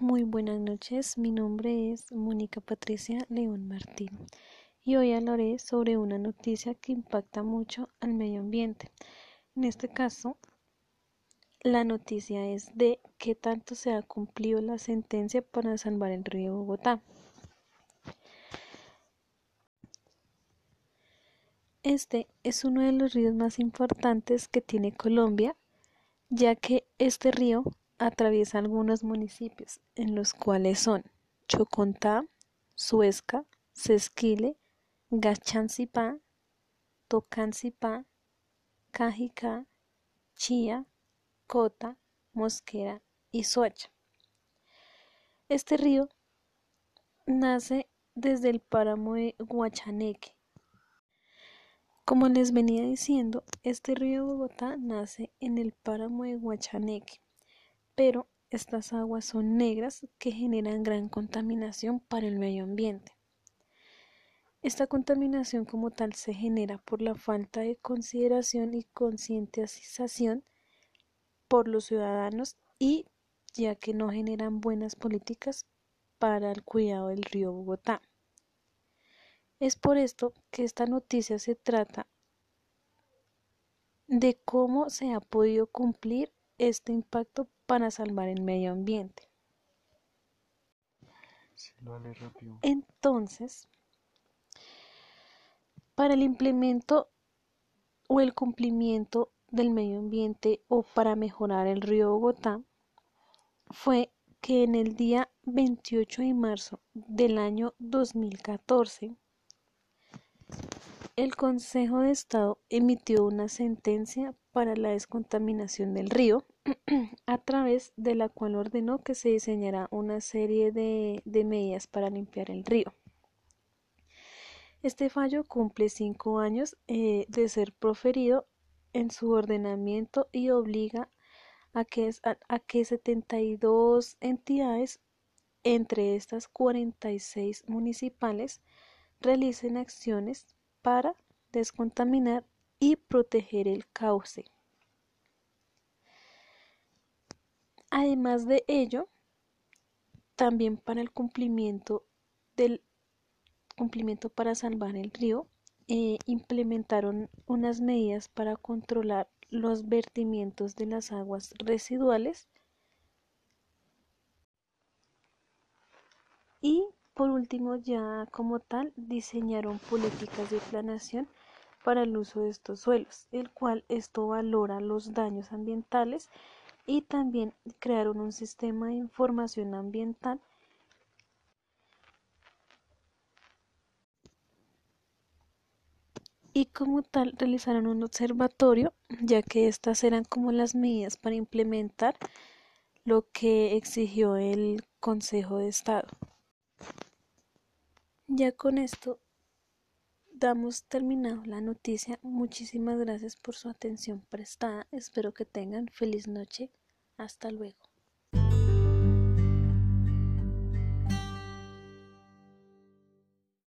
Muy buenas noches, mi nombre es Mónica Patricia León Martín y hoy hablaré sobre una noticia que impacta mucho al medio ambiente. En este caso, la noticia es de qué tanto se ha cumplido la sentencia para salvar el río Bogotá. Este es uno de los ríos más importantes que tiene Colombia, ya que este río atraviesa algunos municipios, en los cuales son Chocontá, Suezca, Sesquile, Gachancipá, Tocancipá, Cajicá, Chía, Cota, Mosquera y Soacha. Este río nace desde el páramo de Guachaneque. Como les venía diciendo, este río Bogotá nace en el páramo de Guachaneque pero estas aguas son negras que generan gran contaminación para el medio ambiente. Esta contaminación como tal se genera por la falta de consideración y concientización por los ciudadanos y ya que no generan buenas políticas para el cuidado del río Bogotá. Es por esto que esta noticia se trata de cómo se ha podido cumplir este impacto para salvar el medio ambiente. Entonces, para el implemento o el cumplimiento del medio ambiente o para mejorar el río Bogotá fue que en el día 28 de marzo del año 2014 el Consejo de Estado emitió una sentencia para la descontaminación del río a través de la cual ordenó que se diseñara una serie de, medidas para limpiar el río. Este fallo cumple cinco años eh, de ser proferido en su ordenamiento y obliga a que, a que 72 entidades, entre estas 46 municipales, realicen acciones para descontaminar y proteger el cauce. Además de ello, también para el cumplimiento del cumplimiento para salvar el río, eh, implementaron unas medidas para controlar los vertimientos de las aguas residuales. Y por último ya como tal diseñaron políticas de planación para el uso de estos suelos, el cual esto valora los daños ambientales y también crearon un sistema de información ambiental y como tal realizaron un observatorio ya que estas eran como las medidas para implementar lo que exigió el Consejo de Estado. Ya con esto damos terminado la noticia. Muchísimas gracias por su atención prestada. Espero que tengan feliz noche. Hasta luego.